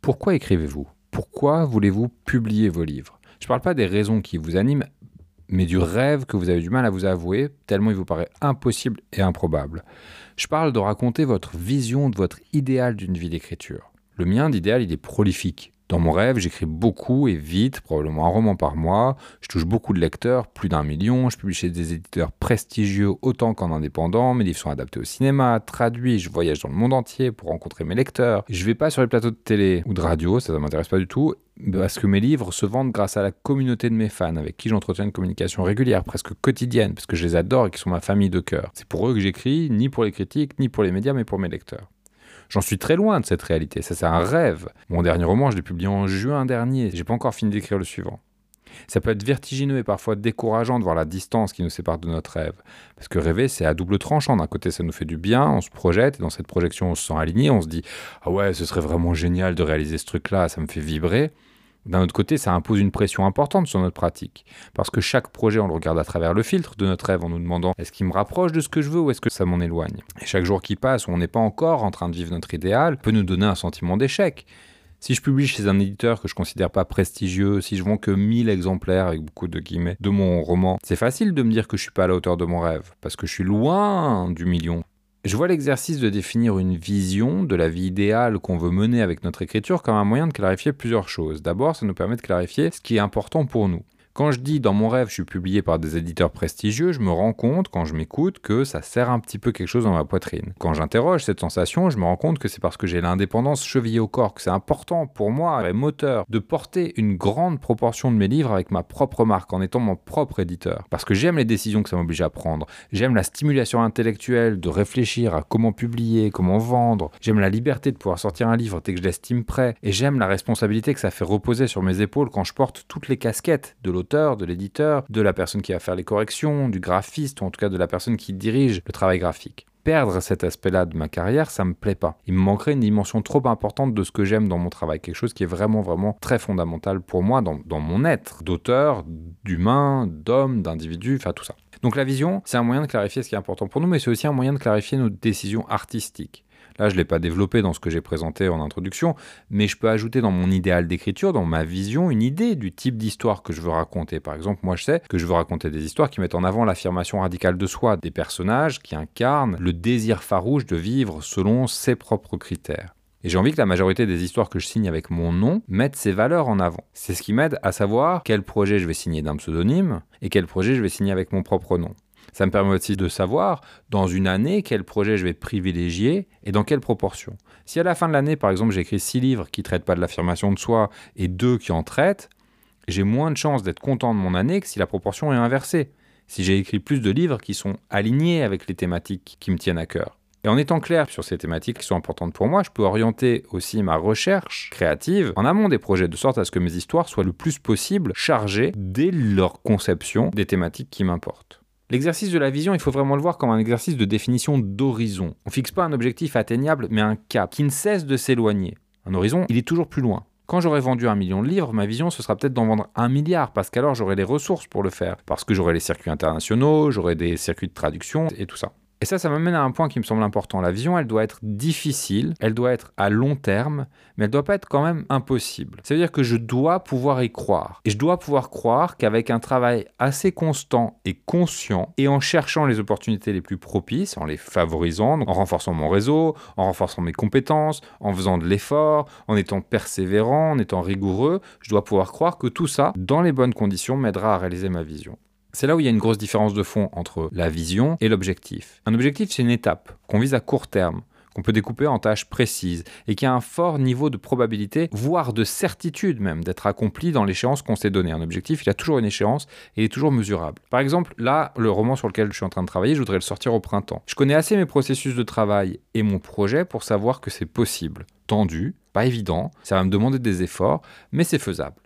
Pourquoi écrivez-vous? Pourquoi voulez-vous publier vos livres? Je ne parle pas des raisons qui vous animent, mais du rêve que vous avez du mal à vous avouer, tellement il vous paraît impossible et improbable. Je parle de raconter votre vision de votre idéal d'une vie d'écriture. Le mien d'idéal, il est prolifique. Dans mon rêve, j'écris beaucoup et vite, probablement un roman par mois. Je touche beaucoup de lecteurs, plus d'un million. Je publie chez des éditeurs prestigieux autant qu'en indépendant. Mes livres sont adaptés au cinéma, traduits. Je voyage dans le monde entier pour rencontrer mes lecteurs. Je vais pas sur les plateaux de télé ou de radio, ça ne m'intéresse pas du tout. Parce que mes livres se vendent grâce à la communauté de mes fans, avec qui j'entretiens une communication régulière, presque quotidienne, parce que je les adore et qui sont ma famille de cœur. C'est pour eux que j'écris, ni pour les critiques, ni pour les médias, mais pour mes lecteurs. J'en suis très loin de cette réalité, ça c'est un rêve. Mon dernier roman, je l'ai publié en juin dernier, j'ai pas encore fini d'écrire le suivant. Ça peut être vertigineux et parfois décourageant de voir la distance qui nous sépare de notre rêve. Parce que rêver, c'est à double tranchant. D'un côté, ça nous fait du bien, on se projette, et dans cette projection, on se sent aligné, on se dit Ah ouais, ce serait vraiment génial de réaliser ce truc-là, ça me fait vibrer. D'un autre côté, ça impose une pression importante sur notre pratique. Parce que chaque projet, on le regarde à travers le filtre de notre rêve en nous demandant est-ce qu'il me rapproche de ce que je veux ou est-ce que ça m'en éloigne? Et chaque jour qui passe où on n'est pas encore en train de vivre notre idéal peut nous donner un sentiment d'échec. Si je publie chez un éditeur que je considère pas prestigieux, si je vends que 1000 exemplaires avec beaucoup de guillemets de mon roman, c'est facile de me dire que je suis pas à la hauteur de mon rêve parce que je suis loin du million. Je vois l'exercice de définir une vision de la vie idéale qu'on veut mener avec notre écriture comme un moyen de clarifier plusieurs choses. D'abord, ça nous permet de clarifier ce qui est important pour nous. Quand je dis dans mon rêve, je suis publié par des éditeurs prestigieux, je me rends compte, quand je m'écoute, que ça sert un petit peu quelque chose dans ma poitrine. Quand j'interroge cette sensation, je me rends compte que c'est parce que j'ai l'indépendance chevillée au corps, que c'est important pour moi, et moteur, de porter une grande proportion de mes livres avec ma propre marque, en étant mon propre éditeur. Parce que j'aime les décisions que ça m'oblige à prendre. J'aime la stimulation intellectuelle de réfléchir à comment publier, comment vendre. J'aime la liberté de pouvoir sortir un livre dès que je l'estime prêt. Et j'aime la responsabilité que ça fait reposer sur mes épaules quand je porte toutes les casquettes de de l'éditeur, de la personne qui va faire les corrections, du graphiste, ou en tout cas de la personne qui dirige le travail graphique. Perdre cet aspect-là de ma carrière, ça me plaît pas. Il me manquerait une dimension trop importante de ce que j'aime dans mon travail, quelque chose qui est vraiment, vraiment très fondamental pour moi dans, dans mon être, d'auteur, d'humain, d'homme, d'individu, enfin tout ça. Donc la vision, c'est un moyen de clarifier ce qui est important pour nous, mais c'est aussi un moyen de clarifier nos décisions artistiques. Là, je ne l'ai pas développé dans ce que j'ai présenté en introduction, mais je peux ajouter dans mon idéal d'écriture, dans ma vision, une idée du type d'histoire que je veux raconter. Par exemple, moi, je sais que je veux raconter des histoires qui mettent en avant l'affirmation radicale de soi, des personnages qui incarnent le désir farouche de vivre selon ses propres critères. Et j'ai envie que la majorité des histoires que je signe avec mon nom mettent ces valeurs en avant. C'est ce qui m'aide à savoir quel projet je vais signer d'un pseudonyme et quel projet je vais signer avec mon propre nom. Ça me permet aussi de savoir, dans une année, quel projet je vais privilégier et dans quelle proportion. Si à la fin de l'année, par exemple, j'écris six livres qui ne traitent pas de l'affirmation de soi et deux qui en traitent, j'ai moins de chances d'être content de mon année que si la proportion est inversée. Si j'ai écrit plus de livres qui sont alignés avec les thématiques qui me tiennent à cœur. Et en étant clair sur ces thématiques qui sont importantes pour moi, je peux orienter aussi ma recherche créative en amont des projets, de sorte à ce que mes histoires soient le plus possible chargées dès leur conception des thématiques qui m'importent. L'exercice de la vision, il faut vraiment le voir comme un exercice de définition d'horizon. On fixe pas un objectif atteignable, mais un cap qui ne cesse de s'éloigner. Un horizon, il est toujours plus loin. Quand j'aurai vendu un million de livres, ma vision, ce sera peut-être d'en vendre un milliard, parce qu'alors j'aurai les ressources pour le faire, parce que j'aurai les circuits internationaux, j'aurai des circuits de traduction et tout ça. Et ça, ça m'amène à un point qui me semble important. La vision, elle doit être difficile, elle doit être à long terme, mais elle doit pas être quand même impossible. Ça veut dire que je dois pouvoir y croire. Et je dois pouvoir croire qu'avec un travail assez constant et conscient, et en cherchant les opportunités les plus propices, en les favorisant, en renforçant mon réseau, en renforçant mes compétences, en faisant de l'effort, en étant persévérant, en étant rigoureux, je dois pouvoir croire que tout ça, dans les bonnes conditions, m'aidera à réaliser ma vision. C'est là où il y a une grosse différence de fond entre la vision et l'objectif. Un objectif, c'est une étape qu'on vise à court terme, qu'on peut découper en tâches précises et qui a un fort niveau de probabilité, voire de certitude même, d'être accompli dans l'échéance qu'on s'est donnée. Un objectif, il a toujours une échéance et il est toujours mesurable. Par exemple, là, le roman sur lequel je suis en train de travailler, je voudrais le sortir au printemps. Je connais assez mes processus de travail et mon projet pour savoir que c'est possible. Tendu, pas évident, ça va me demander des efforts, mais c'est faisable.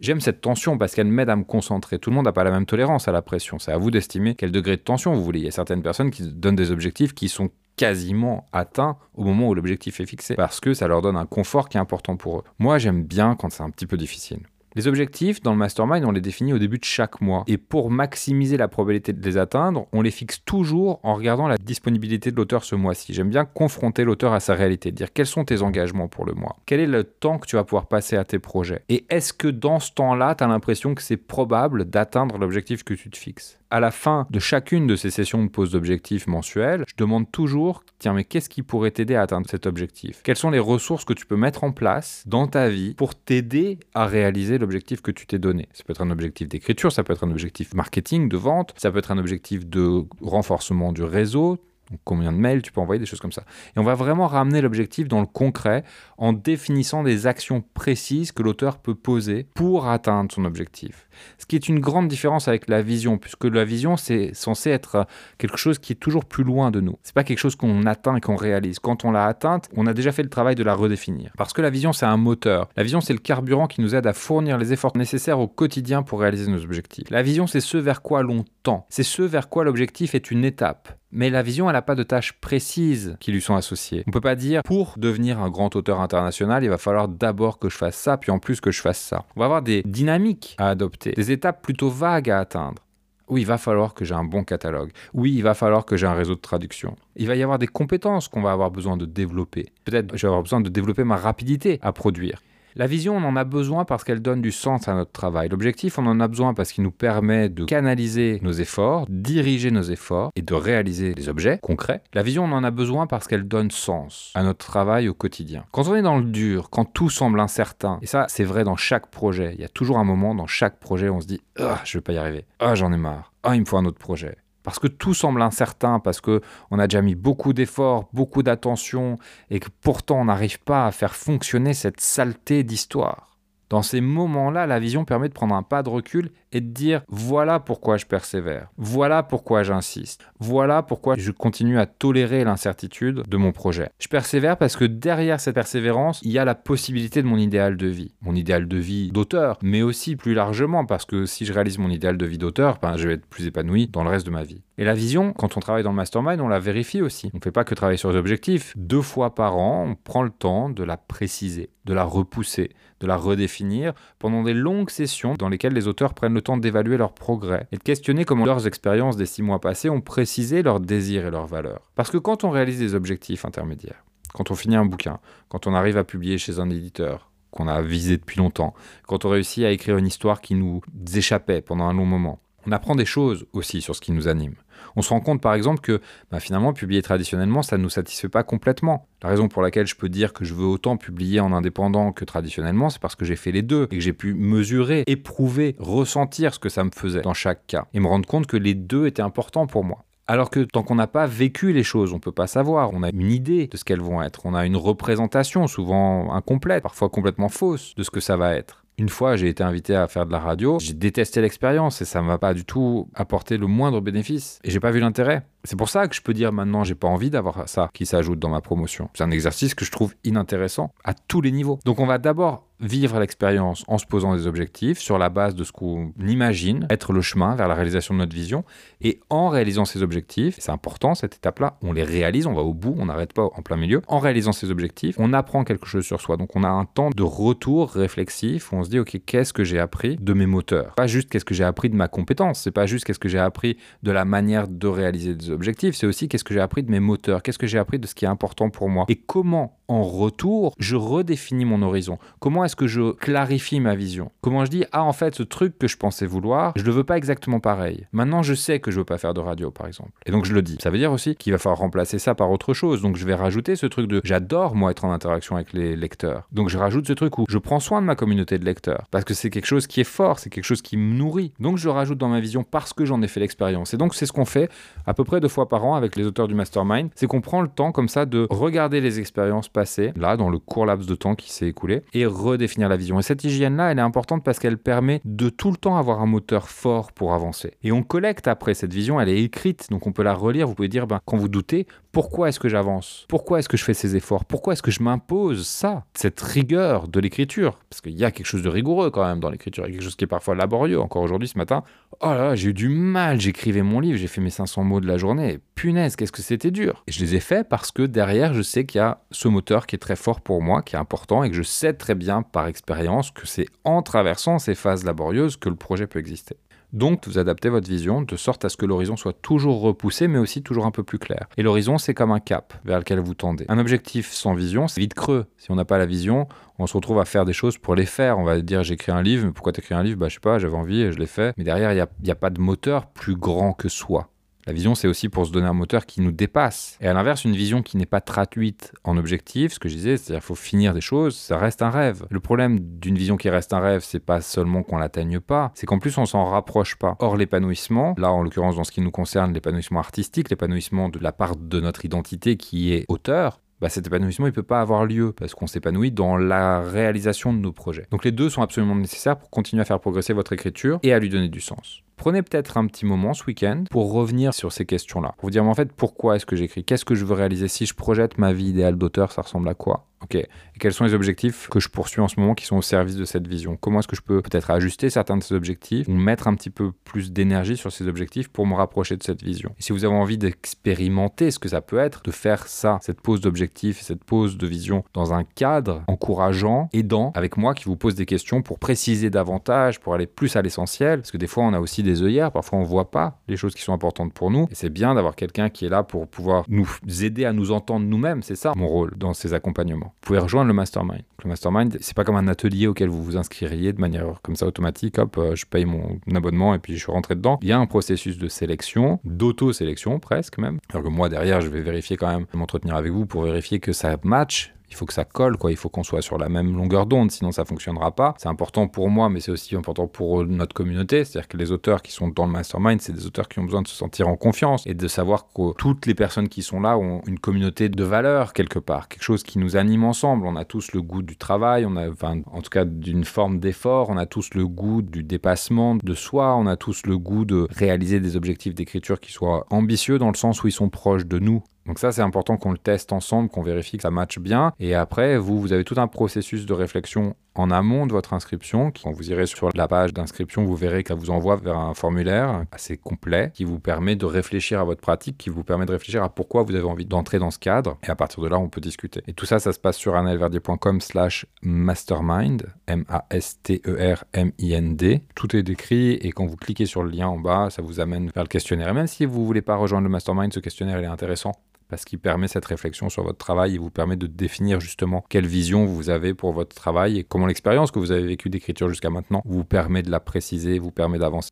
J'aime cette tension parce qu'elle m'aide à me concentrer. Tout le monde n'a pas la même tolérance à la pression. C'est à vous d'estimer quel degré de tension vous voulez. Il y a certaines personnes qui donnent des objectifs qui sont quasiment atteints au moment où l'objectif est fixé parce que ça leur donne un confort qui est important pour eux. Moi, j'aime bien quand c'est un petit peu difficile. Les objectifs, dans le mastermind, on les définit au début de chaque mois. Et pour maximiser la probabilité de les atteindre, on les fixe toujours en regardant la disponibilité de l'auteur ce mois-ci. J'aime bien confronter l'auteur à sa réalité, dire quels sont tes engagements pour le mois, quel est le temps que tu vas pouvoir passer à tes projets? Et est-ce que dans ce temps-là, tu as l'impression que c'est probable d'atteindre l'objectif que tu te fixes? À la fin de chacune de ces sessions de pose d'objectifs mensuelles, je demande toujours, tiens, mais qu'est-ce qui pourrait t'aider à atteindre cet objectif? Quelles sont les ressources que tu peux mettre en place dans ta vie pour t'aider à réaliser l'objectif que tu t'es donné? Ça peut être un objectif d'écriture, ça peut être un objectif marketing, de vente, ça peut être un objectif de renforcement du réseau, combien de mails tu peux envoyer, des choses comme ça. Et on va vraiment ramener l'objectif dans le concret en définissant des actions précises que l'auteur peut poser pour atteindre son objectif. Ce qui est une grande différence avec la vision, puisque la vision, c'est censé être quelque chose qui est toujours plus loin de nous. C'est pas quelque chose qu'on atteint et qu'on réalise. Quand on l'a atteinte, on a déjà fait le travail de la redéfinir. Parce que la vision, c'est un moteur. La vision, c'est le carburant qui nous aide à fournir les efforts nécessaires au quotidien pour réaliser nos objectifs. La vision, c'est ce vers quoi l'on tend. C'est ce vers quoi l'objectif est une étape. Mais la vision, elle n'a pas de tâches précises qui lui sont associées. On ne peut pas dire, pour devenir un grand auteur international, il va falloir d'abord que je fasse ça, puis en plus que je fasse ça. On va avoir des dynamiques à adopter, des étapes plutôt vagues à atteindre. Oui, il va falloir que j'ai un bon catalogue. Oui, il va falloir que j'ai un réseau de traduction. Il va y avoir des compétences qu'on va avoir besoin de développer. Peut-être je vais avoir besoin de développer ma rapidité à produire. La vision, on en a besoin parce qu'elle donne du sens à notre travail. L'objectif, on en a besoin parce qu'il nous permet de canaliser nos efforts, diriger nos efforts et de réaliser des objets concrets. La vision, on en a besoin parce qu'elle donne sens à notre travail au quotidien. Quand on est dans le dur, quand tout semble incertain, et ça, c'est vrai dans chaque projet, il y a toujours un moment dans chaque projet où on se dit Ah, je vais pas y arriver. Ah, j'en ai marre. Ah, il me faut un autre projet parce que tout semble incertain, parce que on a déjà mis beaucoup d'efforts, beaucoup d'attention, et que pourtant on n'arrive pas à faire fonctionner cette saleté d'histoire. Dans ces moments-là, la vision permet de prendre un pas de recul et de dire voilà pourquoi je persévère, voilà pourquoi j'insiste, voilà pourquoi je continue à tolérer l'incertitude de mon projet. Je persévère parce que derrière cette persévérance, il y a la possibilité de mon idéal de vie, mon idéal de vie d'auteur, mais aussi plus largement parce que si je réalise mon idéal de vie d'auteur, ben, je vais être plus épanoui dans le reste de ma vie. Et la vision, quand on travaille dans le mastermind, on la vérifie aussi. On ne fait pas que travailler sur les objectifs. Deux fois par an, on prend le temps de la préciser, de la repousser, de la redéfinir pendant des longues sessions dans lesquelles les auteurs prennent le temps d'évaluer leur progrès et de questionner comment leurs expériences des six mois passés ont précisé leurs désirs et leurs valeurs. Parce que quand on réalise des objectifs intermédiaires, quand on finit un bouquin, quand on arrive à publier chez un éditeur, qu'on a visé depuis longtemps, quand on réussit à écrire une histoire qui nous échappait pendant un long moment, on apprend des choses aussi sur ce qui nous anime. On se rend compte par exemple que bah, finalement publier traditionnellement ça ne nous satisfait pas complètement. La raison pour laquelle je peux dire que je veux autant publier en indépendant que traditionnellement, c'est parce que j'ai fait les deux et que j'ai pu mesurer, éprouver, ressentir ce que ça me faisait dans chaque cas et me rendre compte que les deux étaient importants pour moi. Alors que tant qu'on n'a pas vécu les choses, on ne peut pas savoir. On a une idée de ce qu'elles vont être. On a une représentation, souvent incomplète, parfois complètement fausse, de ce que ça va être. Une fois, j'ai été invité à faire de la radio. J'ai détesté l'expérience et ça m'a pas du tout apporté le moindre bénéfice. Et j'ai pas vu l'intérêt. C'est pour ça que je peux dire maintenant, j'ai pas envie d'avoir ça qui s'ajoute dans ma promotion. C'est un exercice que je trouve inintéressant à tous les niveaux. Donc on va d'abord vivre l'expérience en se posant des objectifs sur la base de ce qu'on imagine être le chemin vers la réalisation de notre vision. Et en réalisant ces objectifs, c'est important cette étape-là, on les réalise, on va au bout, on n'arrête pas en plein milieu. En réalisant ces objectifs, on apprend quelque chose sur soi. Donc on a un temps de retour réflexif où on se dit, OK, qu'est-ce que j'ai appris de mes moteurs? Pas juste qu'est-ce que j'ai appris de ma compétence, c'est pas juste qu'est-ce que j'ai appris de la manière de réaliser des objectifs, c'est aussi qu'est-ce que j'ai appris de mes moteurs, qu'est-ce que j'ai appris de ce qui est important pour moi et comment en retour je redéfinis mon horizon? Comment est-ce que je clarifie ma vision? Comment je dis ah en fait ce truc que je pensais vouloir, je le veux pas exactement pareil. Maintenant je sais que je veux pas faire de radio par exemple. Et donc je le dis. Ça veut dire aussi qu'il va falloir remplacer ça par autre chose. Donc je vais rajouter ce truc de j'adore moi être en interaction avec les lecteurs. Donc je rajoute ce truc où je prends soin de ma communauté de lecteurs parce que c'est quelque chose qui est fort, c'est quelque chose qui me nourrit. Donc je rajoute dans ma vision parce que j'en ai fait l'expérience. Et donc c'est ce qu'on fait à peu près deux fois par an avec les auteurs du mastermind, c'est qu'on prend le temps comme ça de regarder les expériences passées, là, dans le court laps de temps qui s'est écoulé, et redéfinir la vision. Et cette hygiène-là, elle est importante parce qu'elle permet de tout le temps avoir un moteur fort pour avancer. Et on collecte après cette vision, elle est écrite, donc on peut la relire. Vous pouvez dire, ben, quand vous doutez, pourquoi est-ce que j'avance? Pourquoi est-ce que je fais ces efforts? Pourquoi est-ce que je m'impose ça? Cette rigueur de l'écriture Parce qu'il y a quelque chose de rigoureux quand même dans l'écriture. Quelque chose qui est parfois laborieux. Encore aujourd'hui, ce matin, oh là là, j'ai eu du mal. J'écrivais mon livre, j'ai fait mes 500 mots de la journée. Punaise, qu'est-ce que c'était dur. Et je les ai faits parce que derrière, je sais qu'il y a ce moteur qui est très fort pour moi, qui est important et que je sais très bien par expérience que c'est en traversant ces phases laborieuses que le projet peut exister. Donc, vous adaptez votre vision de sorte à ce que l'horizon soit toujours repoussé, mais aussi toujours un peu plus clair. Et l'horizon, c'est comme un cap vers lequel vous tendez. Un objectif sans vision, c'est vite creux. Si on n'a pas la vision, on se retrouve à faire des choses pour les faire. On va dire, j'écris un livre, mais pourquoi t'écris un livre? Bah, je sais pas, j'avais envie je l'ai fait. Mais derrière, il n'y a, a pas de moteur plus grand que soi. La vision, c'est aussi pour se donner un moteur qui nous dépasse. Et à l'inverse, une vision qui n'est pas traduite en objectif, ce que je disais, c'est-à-dire qu'il faut finir des choses, ça reste un rêve. Le problème d'une vision qui reste un rêve, c'est pas seulement qu'on l'atteigne pas, c'est qu'en plus on s'en rapproche pas. Or, l'épanouissement, là en l'occurrence dans ce qui nous concerne, l'épanouissement artistique, l'épanouissement de la part de notre identité qui est auteur, bah, cet épanouissement, il peut pas avoir lieu parce qu'on s'épanouit dans la réalisation de nos projets. Donc les deux sont absolument nécessaires pour continuer à faire progresser votre écriture et à lui donner du sens. Prenez peut-être un petit moment ce week-end pour revenir sur ces questions-là. Pour vous dire, en fait, pourquoi est-ce que j'écris? Qu'est-ce que je veux réaliser? Si je projette ma vie idéale d'auteur, ça ressemble à quoi? Ok. Quels sont les objectifs que je poursuis en ce moment qui sont au service de cette vision? Comment est-ce que je peux peut-être ajuster certains de ces objectifs ou mettre un petit peu plus d'énergie sur ces objectifs pour me rapprocher de cette vision? Et si vous avez envie d'expérimenter ce que ça peut être, de faire ça, cette pose d'objectifs, cette pose de vision dans un cadre encourageant, aidant, avec moi qui vous pose des questions pour préciser davantage, pour aller plus à l'essentiel, parce que des fois on a aussi des œillères, parfois on voit pas les choses qui sont importantes pour nous, et c'est bien d'avoir quelqu'un qui est là pour pouvoir nous aider à nous entendre nous-mêmes, c'est ça mon rôle dans ces accompagnements vous pouvez rejoindre le mastermind. Le mastermind, c'est pas comme un atelier auquel vous vous inscririez de manière comme ça automatique. Hop, euh, je paye mon abonnement et puis je suis rentré dedans. Il y a un processus de sélection, d'auto-sélection presque même. Alors que moi derrière, je vais vérifier quand même, m'entretenir avec vous pour vérifier que ça match il faut que ça colle, quoi. Il faut qu'on soit sur la même longueur d'onde, sinon ça fonctionnera pas. C'est important pour moi, mais c'est aussi important pour notre communauté. C'est-à-dire que les auteurs qui sont dans le mastermind, c'est des auteurs qui ont besoin de se sentir en confiance et de savoir que toutes les personnes qui sont là ont une communauté de valeurs quelque part, quelque chose qui nous anime ensemble. On a tous le goût du travail, on a, enfin, en tout cas d'une forme d'effort, on a tous le goût du dépassement de soi, on a tous le goût de réaliser des objectifs d'écriture qui soient ambitieux dans le sens où ils sont proches de nous donc ça, c'est important qu'on le teste ensemble, qu'on vérifie que ça matche bien. Et après, vous, vous avez tout un processus de réflexion en amont de votre inscription. Quand vous irez sur la page d'inscription, vous verrez qu'elle vous envoie vers un formulaire assez complet qui vous permet de réfléchir à votre pratique, qui vous permet de réfléchir à pourquoi vous avez envie d'entrer dans ce cadre. Et à partir de là, on peut discuter. Et tout ça, ça se passe sur annelverdier.com slash mastermind, M-A-S-T-E-R-M-I-N-D. Tout est décrit et quand vous cliquez sur le lien en bas, ça vous amène vers le questionnaire. Et même si vous voulez pas rejoindre le mastermind, ce questionnaire, il est intéressant parce qu'il permet cette réflexion sur votre travail et vous permet de définir justement quelle vision vous avez pour votre travail et comment l'expérience que vous avez vécue d'écriture jusqu'à maintenant vous permet de la préciser, vous permet d'avancer.